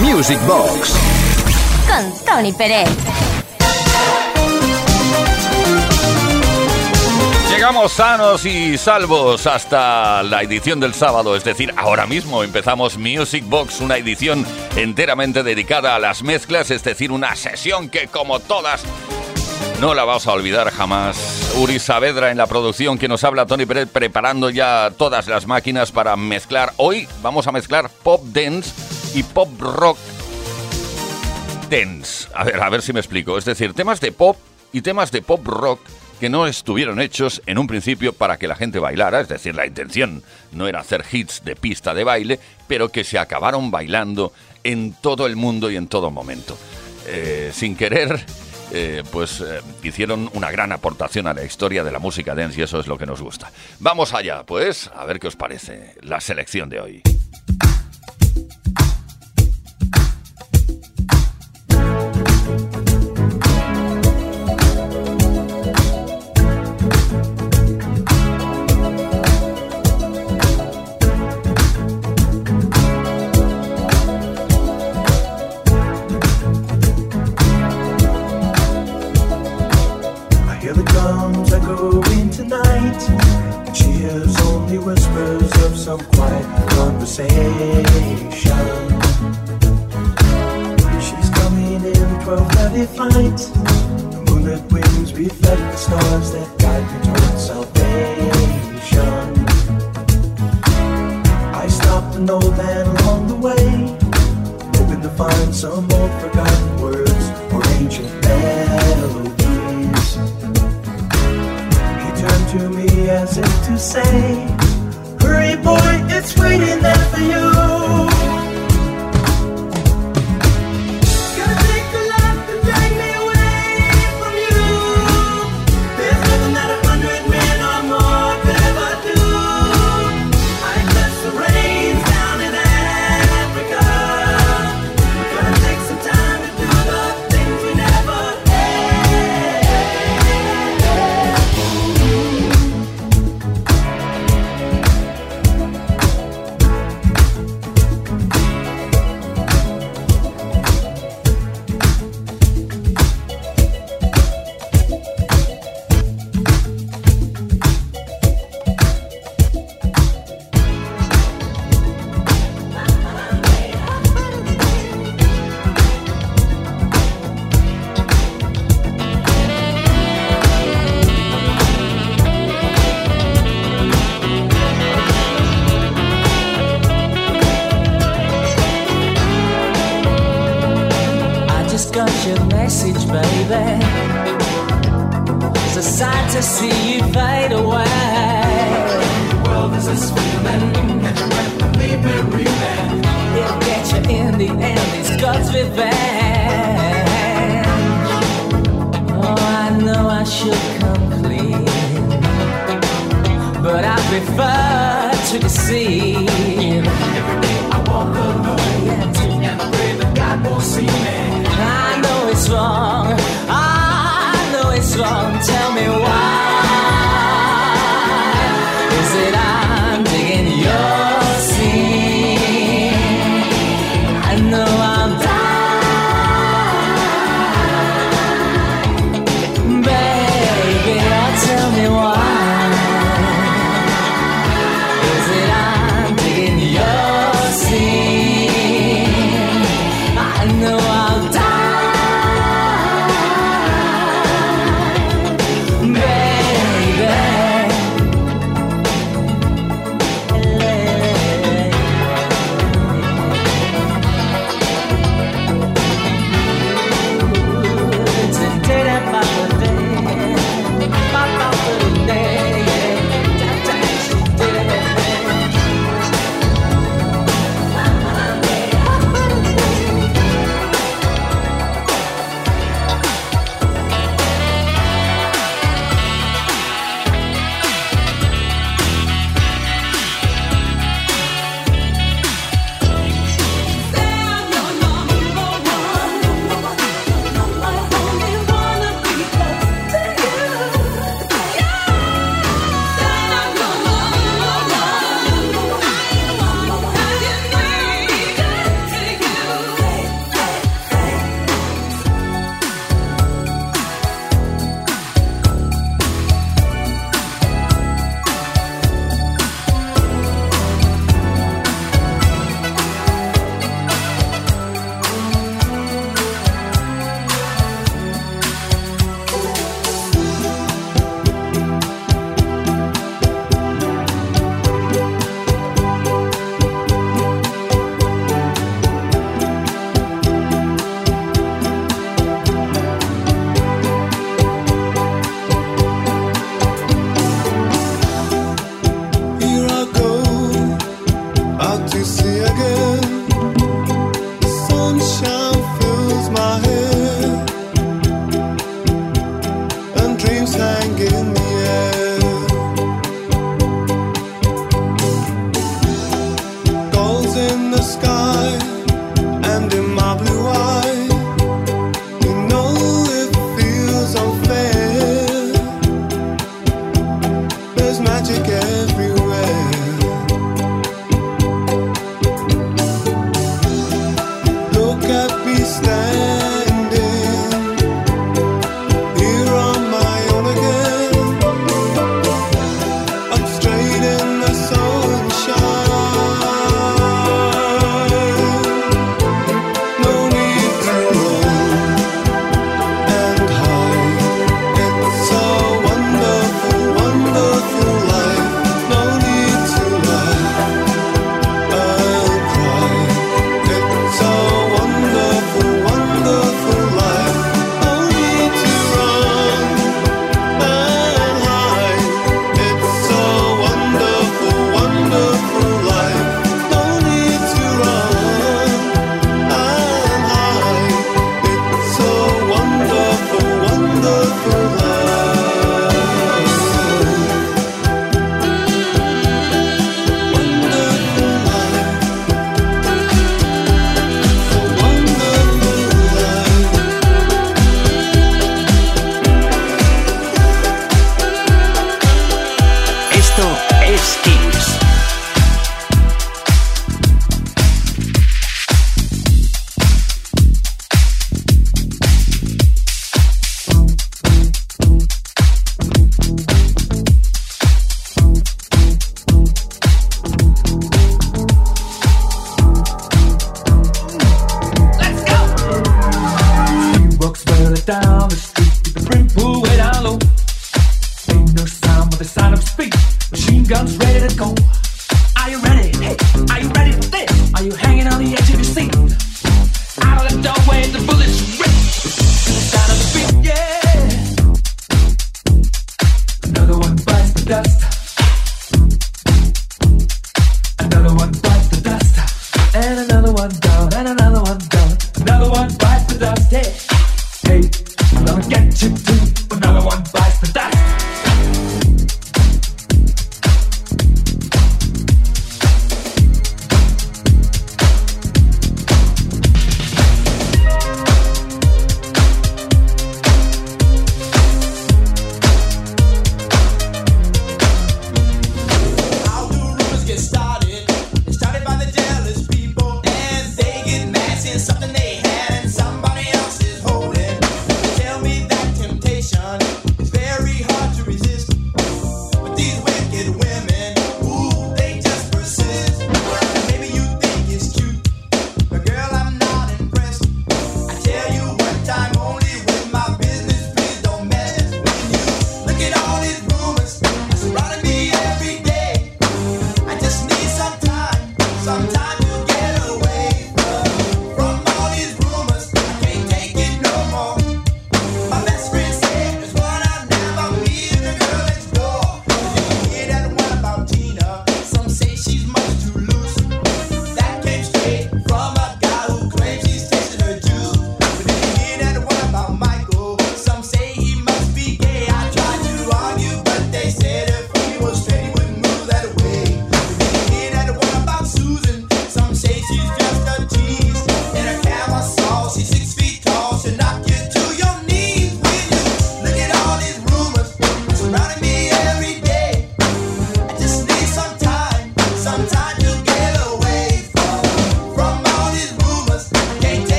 Music Box. Con Tony Pérez. Llegamos sanos y salvos hasta la edición del sábado, es decir, ahora mismo empezamos Music Box, una edición enteramente dedicada a las mezclas, es decir, una sesión que como todas no la vamos a olvidar jamás. Uri Saavedra en la producción que nos habla Tony Pérez preparando ya todas las máquinas para mezclar. Hoy vamos a mezclar pop dance y pop rock dance. A ver, a ver si me explico. Es decir, temas de pop y temas de pop rock que no estuvieron hechos en un principio para que la gente bailara, es decir, la intención no era hacer hits de pista de baile, pero que se acabaron bailando en todo el mundo y en todo momento. Eh, sin querer, eh, pues eh, hicieron una gran aportación a la historia de la música dance y eso es lo que nos gusta. Vamos allá, pues, a ver qué os parece la selección de hoy. reflect the stars that guide me towards salvation. I stopped an old man along the way, hoping to find some old forgotten words or ancient melodies. He turned to me as if to say,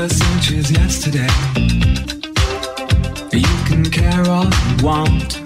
her centuries, yesterday. You can care all you want.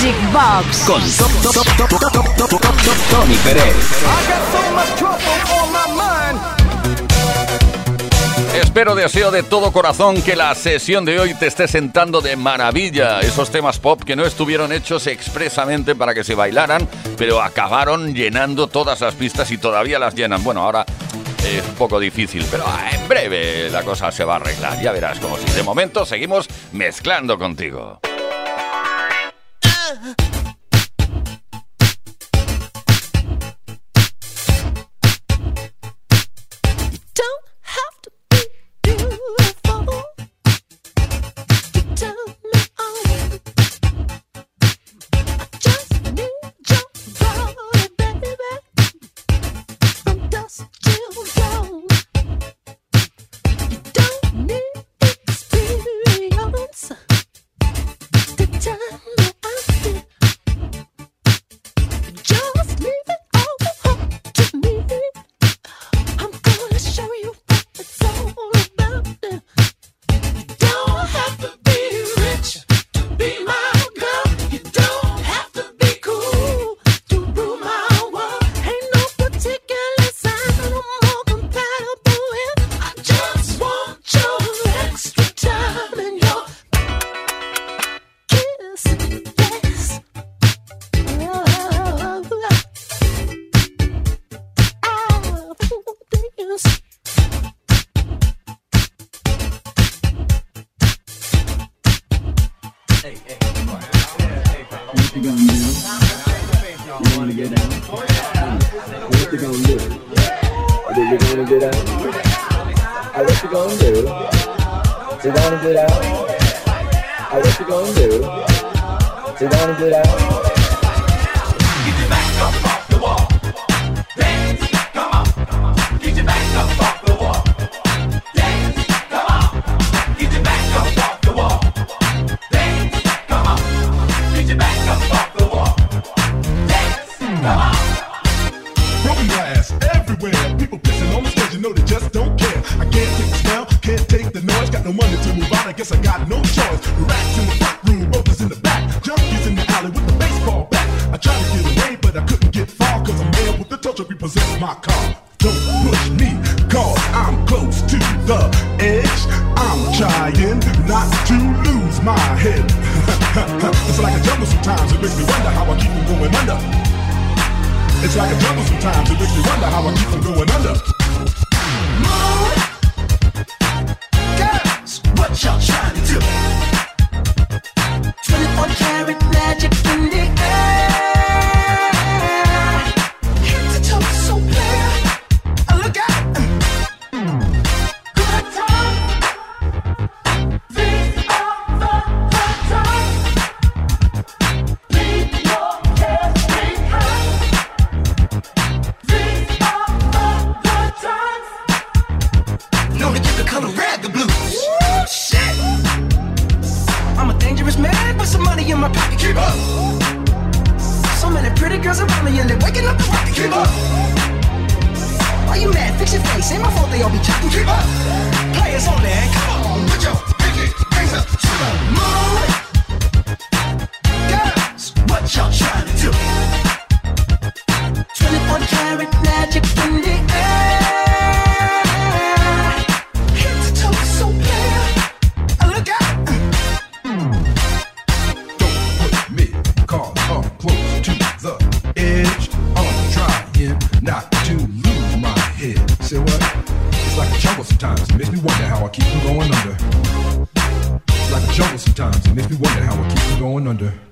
Music Box con Tony Pérez. Espero, deseo de todo corazón que la sesión de hoy te esté sentando de maravilla. Esos temas pop que no estuvieron hechos expresamente para que se bailaran, pero acabaron llenando todas las pistas y todavía las llenan. Bueno, ahora es poco difícil, pero en breve la cosa se va a arreglar. Ya verás como si de momento seguimos mezclando contigo. Yeah. you gonna do? You wanna get out? What you gonna do? Do you wanna get out? I what you gonna do? You wanna get out? I what you gonna do? You wanna get out? You keep up. So many pretty girls around me and they're waking up the rock. Keep up. Why you mad? Fix your face. Ain't my fault they all be jocking. Keep up. Players on there, eh? Come on, put your pinky rings up to the moon. Girls, what y'all trying? wonder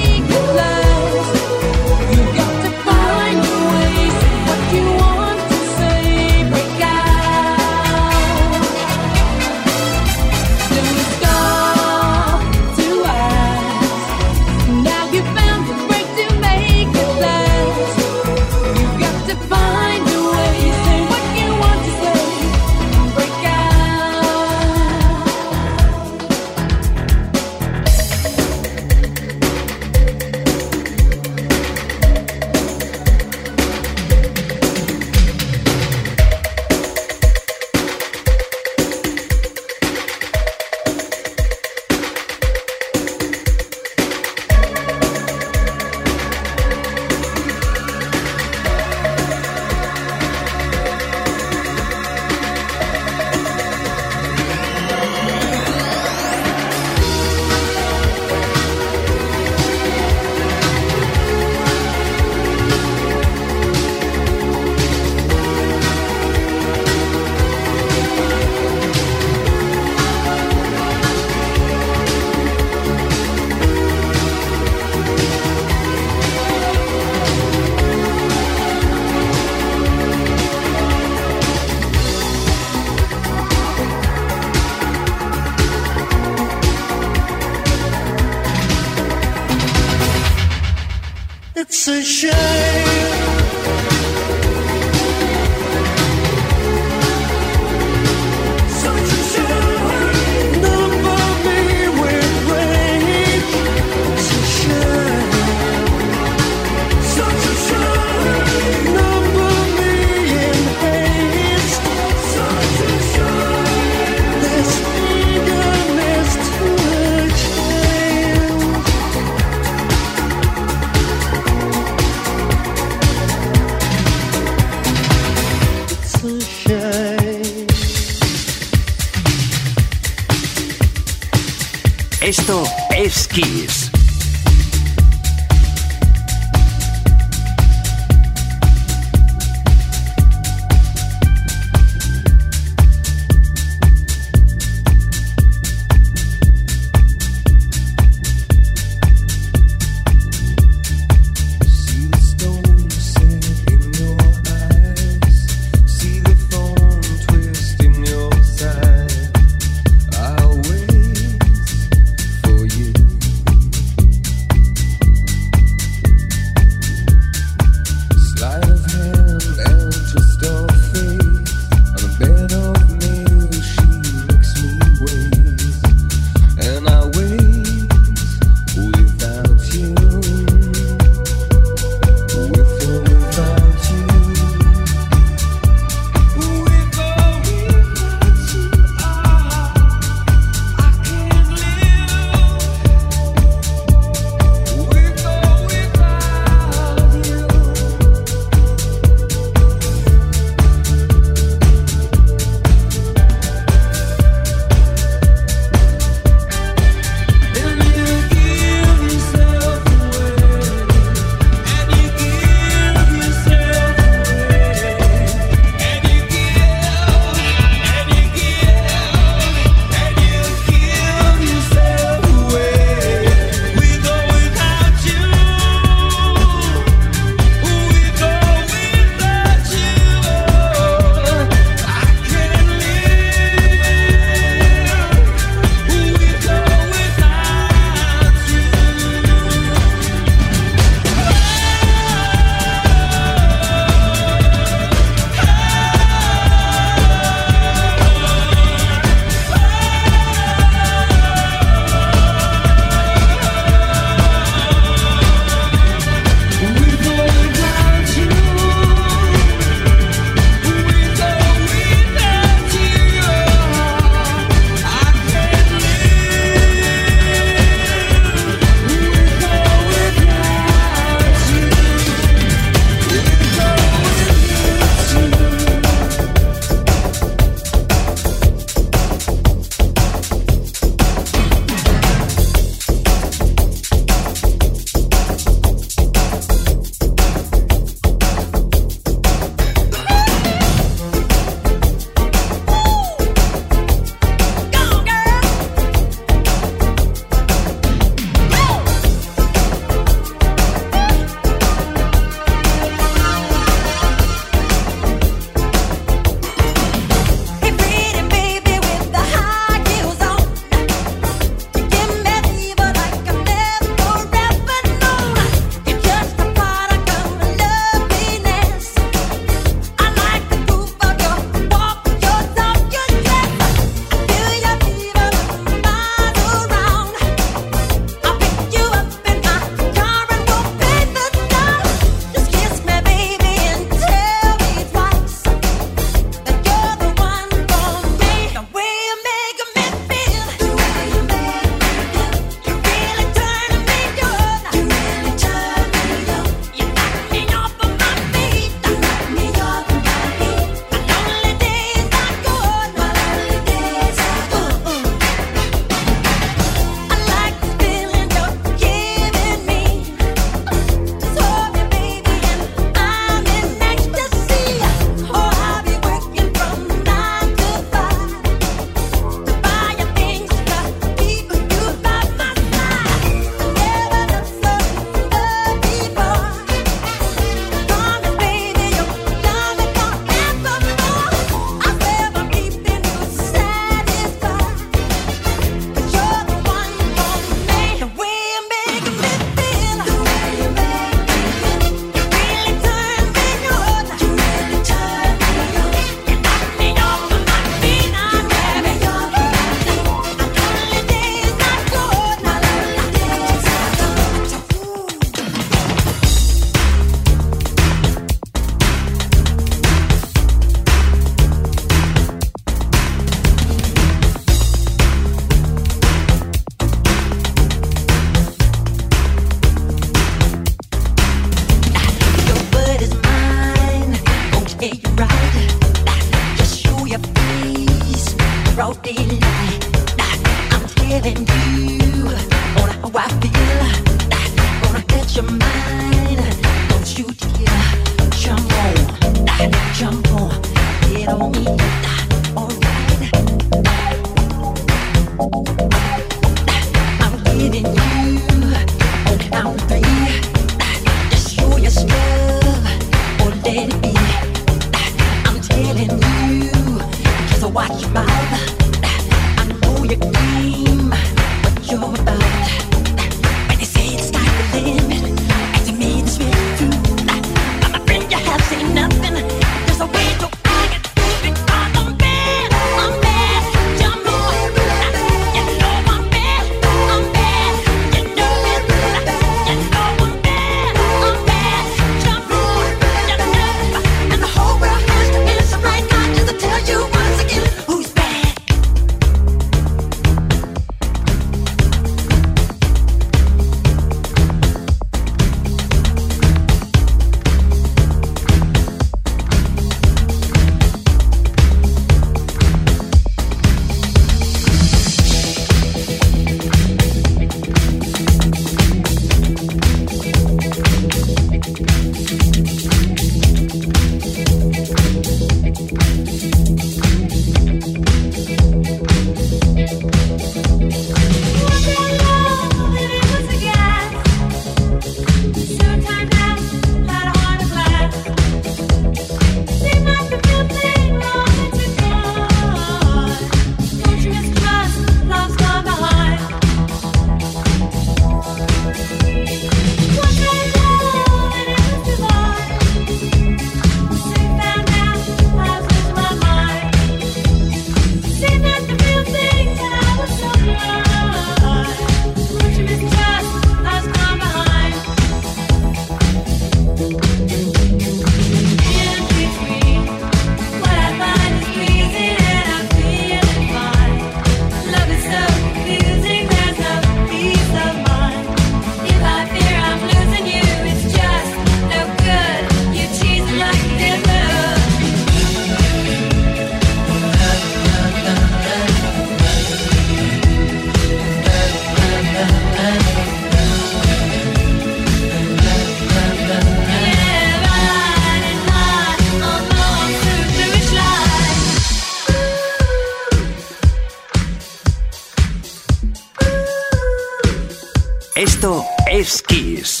Esto es Kiss.